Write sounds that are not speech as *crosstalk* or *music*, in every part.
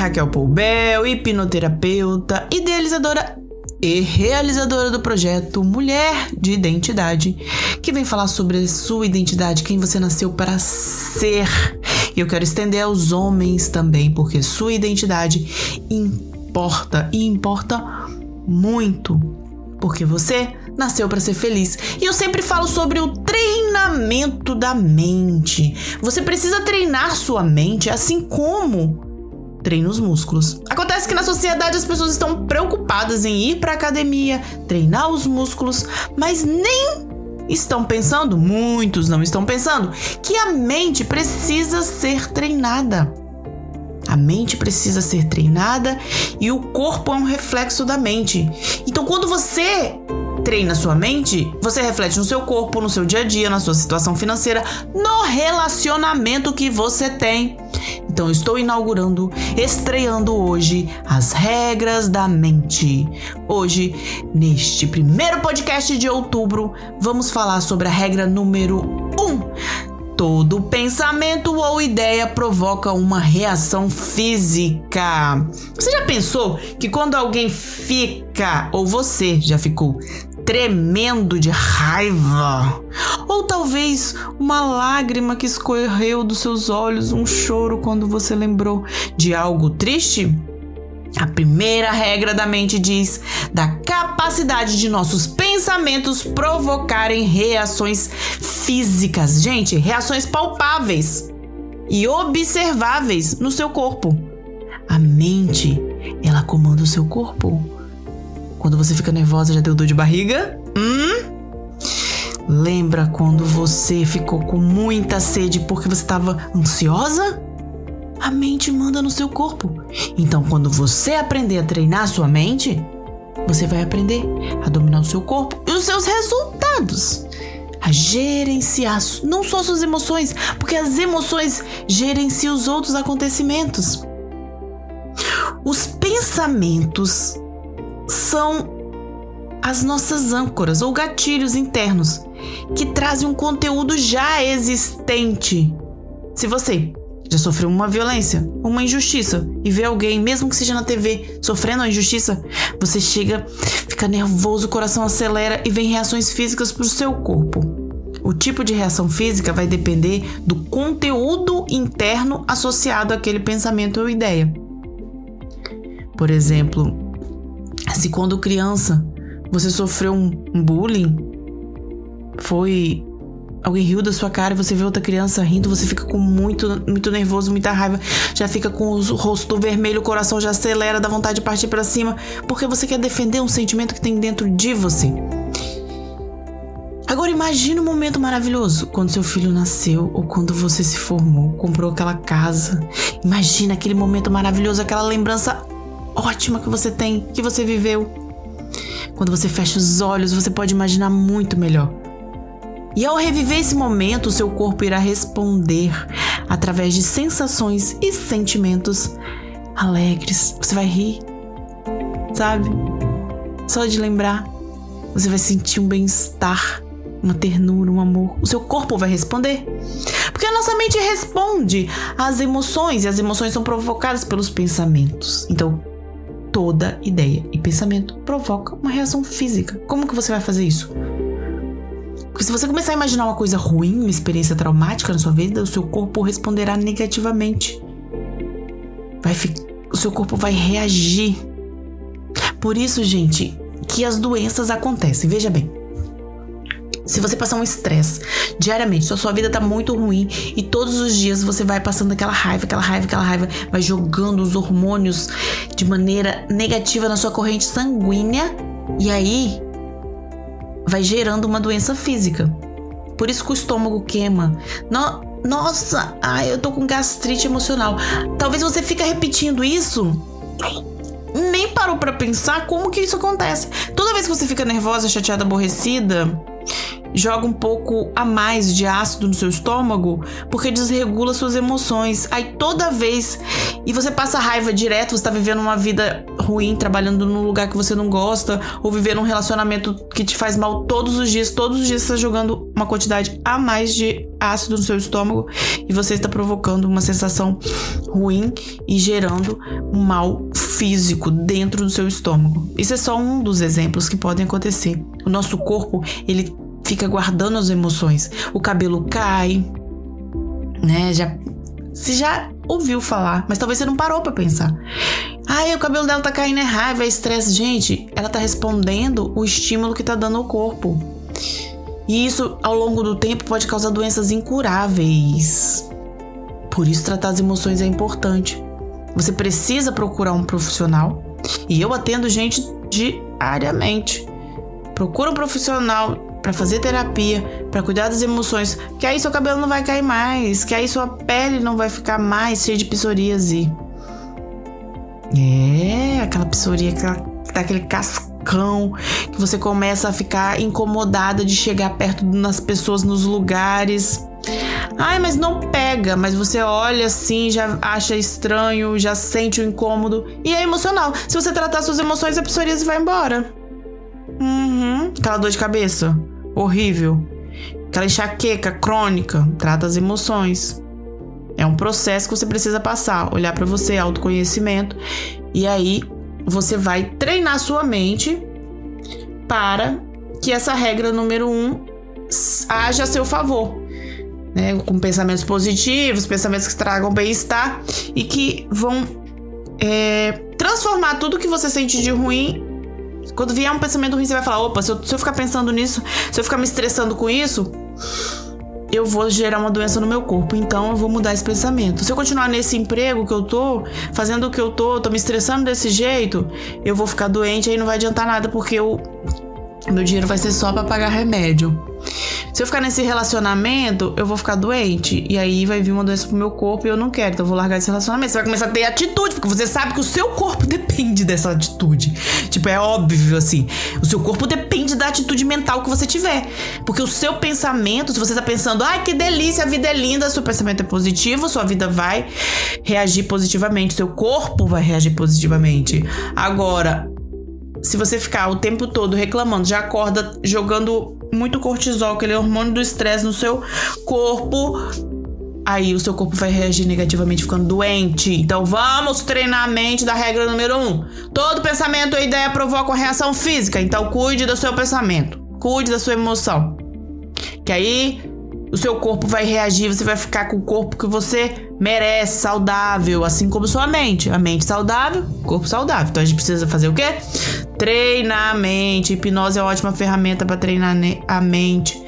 Raquel Poubel, hipnoterapeuta, idealizadora e realizadora do projeto Mulher de Identidade, que vem falar sobre sua identidade, quem você nasceu para ser. E eu quero estender aos homens também, porque sua identidade importa e importa muito, porque você nasceu para ser feliz. E eu sempre falo sobre o treinamento da mente. Você precisa treinar sua mente, assim como treina os músculos. Acontece que na sociedade as pessoas estão preocupadas em ir para academia, treinar os músculos, mas nem estão pensando, muitos não estão pensando, que a mente precisa ser treinada. A mente precisa ser treinada e o corpo é um reflexo da mente. Então, quando você treina sua mente, você reflete no seu corpo, no seu dia a dia, na sua situação financeira, no relacionamento que você tem. Então estou inaugurando, estreando hoje as regras da mente. Hoje, neste primeiro podcast de outubro, vamos falar sobre a regra número 1. Um. Todo pensamento ou ideia provoca uma reação física. Você já pensou que quando alguém fica, ou você já ficou, tremendo de raiva. Ou talvez uma lágrima que escorreu dos seus olhos, um choro quando você lembrou de algo triste? A primeira regra da mente diz da capacidade de nossos pensamentos provocarem reações físicas. Gente, reações palpáveis e observáveis no seu corpo. A mente, ela comanda o seu corpo. Quando você fica nervosa, já deu dor de barriga? Hum? Lembra quando você ficou com muita sede porque você estava ansiosa? A mente manda no seu corpo. Então, quando você aprender a treinar a sua mente, você vai aprender a dominar o seu corpo e os seus resultados. A gerenciar não só suas emoções, porque as emoções gerenciam os outros acontecimentos. Os pensamentos são as nossas âncoras ou gatilhos internos que trazem um conteúdo já existente. Se você já sofreu uma violência, uma injustiça e vê alguém, mesmo que seja na TV, sofrendo uma injustiça, você chega, fica nervoso, o coração acelera e vem reações físicas para o seu corpo. O tipo de reação física vai depender do conteúdo interno associado àquele pensamento ou ideia. Por exemplo, se quando criança você sofreu um, bullying, foi alguém riu da sua cara, você vê outra criança rindo, você fica com muito, muito nervoso, muita raiva, já fica com o rosto vermelho, o coração já acelera, dá vontade de partir para cima, porque você quer defender um sentimento que tem dentro de você. Agora imagine um momento maravilhoso quando seu filho nasceu ou quando você se formou, comprou aquela casa. Imagina aquele momento maravilhoso, aquela lembrança ótima que você tem, que você viveu. Quando você fecha os olhos, você pode imaginar muito melhor. E ao reviver esse momento, o seu corpo irá responder através de sensações e sentimentos alegres. Você vai rir, sabe? Só de lembrar, você vai sentir um bem-estar, uma ternura, um amor. O seu corpo vai responder. Porque a nossa mente responde às emoções e as emoções são provocadas pelos pensamentos. Então, toda ideia e pensamento provoca uma reação física. Como que você vai fazer isso? Se você começar a imaginar uma coisa ruim, uma experiência traumática na sua vida, o seu corpo responderá negativamente. Vai o seu corpo vai reagir. Por isso, gente, que as doenças acontecem. Veja bem. Se você passar um estresse diariamente, se a sua vida tá muito ruim e todos os dias você vai passando aquela raiva, aquela raiva, aquela raiva, vai jogando os hormônios de maneira negativa na sua corrente sanguínea e aí vai gerando uma doença física. Por isso que o estômago queima. No, nossa, ai, eu tô com gastrite emocional. Talvez você fique repetindo isso nem parou para pensar como que isso acontece. Toda vez que você fica nervosa, chateada, aborrecida, joga um pouco a mais de ácido no seu estômago porque desregula suas emoções. Aí toda vez e você passa raiva direto, você tá vivendo uma vida ruim, trabalhando num lugar que você não gosta, ou vivendo um relacionamento que te faz mal todos os dias, todos os dias você está jogando uma quantidade a mais de ácido no seu estômago e você está provocando uma sensação ruim e gerando um mal físico dentro do seu estômago. Isso é só um dos exemplos que podem acontecer. O nosso corpo, ele fica guardando as emoções. O cabelo cai, né? Já você já ouviu falar, mas talvez você não parou para pensar. Ai, o cabelo dela tá caindo, é raiva, é estresse. Gente, ela tá respondendo o estímulo que tá dando ao corpo. E isso, ao longo do tempo, pode causar doenças incuráveis. Por isso, tratar as emoções é importante. Você precisa procurar um profissional. E eu atendo gente diariamente. Procura um profissional para fazer terapia, para cuidar das emoções, que aí seu cabelo não vai cair mais, que aí sua pele não vai ficar mais cheia de psoríase. É, aquela psoria, aquela, daquele cascão que você começa a ficar incomodada de chegar perto das pessoas nos lugares. Ai, mas não pega, mas você olha assim, já acha estranho, já sente o incômodo e é emocional. Se você tratar suas emoções, a psoríase vai embora. Uhum. Aquela dor de cabeça horrível. Aquela enxaqueca crônica, trata as emoções. É um processo que você precisa passar, olhar para você, autoconhecimento, e aí você vai treinar sua mente para que essa regra número um haja a seu favor. Né, com pensamentos positivos, pensamentos que tragam bem-estar e que vão é, transformar tudo que você sente de ruim. Quando vier um pensamento ruim, você vai falar: opa, se eu, se eu ficar pensando nisso, se eu ficar me estressando com isso, eu vou gerar uma doença no meu corpo, então eu vou mudar esse pensamento. Se eu continuar nesse emprego que eu tô, fazendo o que eu tô, tô me estressando desse jeito, eu vou ficar doente, aí não vai adiantar nada, porque eu, meu dinheiro vai ser só para pagar remédio. Se eu ficar nesse relacionamento, eu vou ficar doente. E aí vai vir uma doença pro meu corpo e eu não quero. Então eu vou largar esse relacionamento. Você vai começar a ter atitude, porque você sabe que o seu corpo *laughs* depende dessa atitude. Tipo, é óbvio assim. O seu corpo depende da atitude mental que você tiver. Porque o seu pensamento, se você tá pensando, ai que delícia, a vida é linda, seu pensamento é positivo, sua vida vai reagir positivamente, seu corpo vai reagir positivamente. Agora, se você ficar o tempo todo reclamando, já acorda jogando muito cortisol, aquele hormônio do estresse no seu corpo, aí o seu corpo vai reagir negativamente ficando doente. Então vamos treinar a mente da regra número um. Todo pensamento ou ideia provoca uma reação física. Então cuide do seu pensamento, cuide da sua emoção. Que aí o seu corpo vai reagir, você vai ficar com o corpo que você merece, saudável, assim como sua mente. A mente saudável, corpo saudável. Então a gente precisa fazer o quê? Treinar a mente. Hipnose é uma ótima ferramenta para treinar a mente.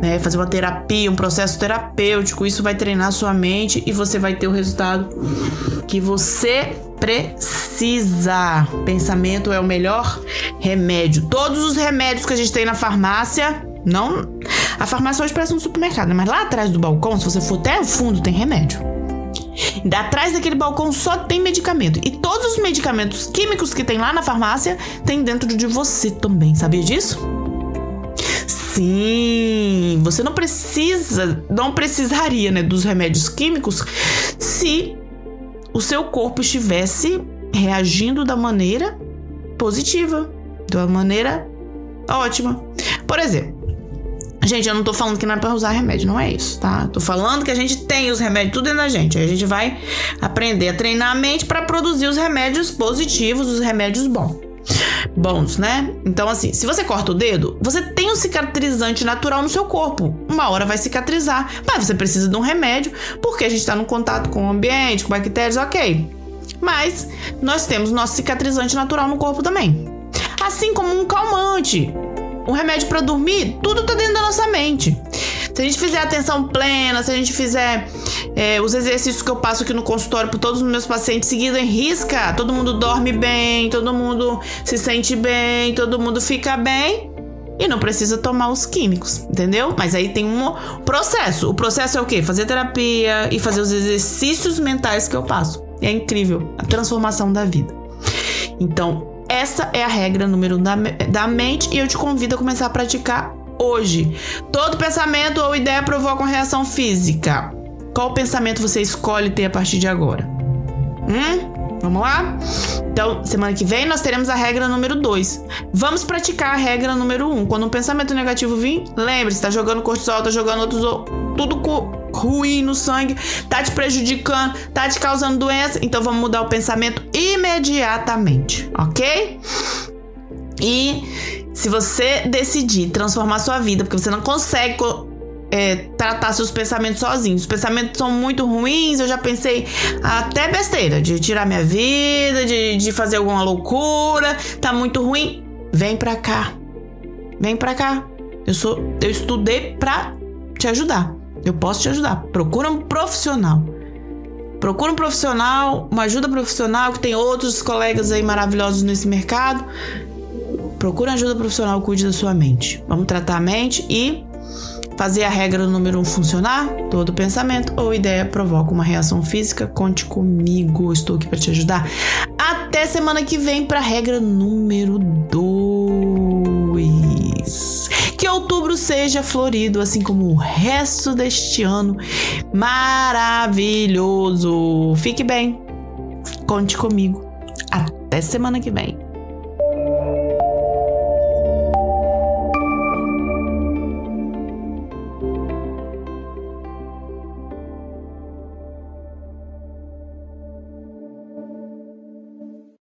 Né? Fazer uma terapia, um processo terapêutico. Isso vai treinar sua mente e você vai ter o resultado que você precisa. Pensamento é o melhor remédio. Todos os remédios que a gente tem na farmácia não. A farmácia hoje parece um supermercado, né? mas lá atrás do balcão, se você for até o fundo, tem remédio. Atrás daquele balcão só tem medicamento. E todos os medicamentos químicos que tem lá na farmácia tem dentro de você também. Sabia disso? Sim, você não precisa, não precisaria, né, dos remédios químicos se o seu corpo estivesse reagindo da maneira positiva, da maneira ótima. Por exemplo, Gente, eu não tô falando que não é pra usar remédio, não é isso, tá? Tô falando que a gente tem os remédios tudo dentro da gente. Aí a gente vai aprender a treinar a mente para produzir os remédios positivos, os remédios bons. Bons, né? Então, assim, se você corta o dedo, você tem um cicatrizante natural no seu corpo. Uma hora vai cicatrizar, mas você precisa de um remédio porque a gente tá no contato com o ambiente, com bactérias, ok. Mas nós temos nosso cicatrizante natural no corpo também. Assim como um calmante um remédio para dormir, tudo tá dentro da nossa mente. Se a gente fizer atenção plena, se a gente fizer é, os exercícios que eu passo aqui no consultório para todos os meus pacientes seguido em risca, todo mundo dorme bem, todo mundo se sente bem, todo mundo fica bem e não precisa tomar os químicos, entendeu? Mas aí tem um processo. O processo é o quê? Fazer terapia e fazer os exercícios mentais que eu passo. É incrível a transformação da vida. Então, essa é a regra número da, da mente e eu te convido a começar a praticar hoje. Todo pensamento ou ideia provoca uma reação física. Qual pensamento você escolhe ter a partir de agora? Hum? Vamos lá? Então, semana que vem nós teremos a regra número 2. Vamos praticar a regra número 1. Um. Quando um pensamento negativo vir, lembre-se, tá jogando cortisol, tá jogando outros tudo ruim no sangue, tá te prejudicando, tá te causando doença, então vamos mudar o pensamento imediatamente, ok? E se você decidir transformar sua vida, porque você não consegue é, tratar seus pensamentos sozinhos. Os pensamentos são muito ruins, eu já pensei até besteira, de tirar minha vida, de, de fazer alguma loucura, tá muito ruim. Vem pra cá. Vem pra cá. Eu sou. Eu estudei pra te ajudar. Eu posso te ajudar. Procura um profissional. Procura um profissional, uma ajuda profissional, que tem outros colegas aí maravilhosos nesse mercado. Procura ajuda profissional, cuide da sua mente. Vamos tratar a mente e fazer a regra número um funcionar. Todo pensamento ou ideia provoca uma reação física. Conte comigo, estou aqui para te ajudar. Até semana que vem para a regra número 2. Outubro seja florido, assim como o resto deste ano maravilhoso. Fique bem, conte comigo. Até semana que vem.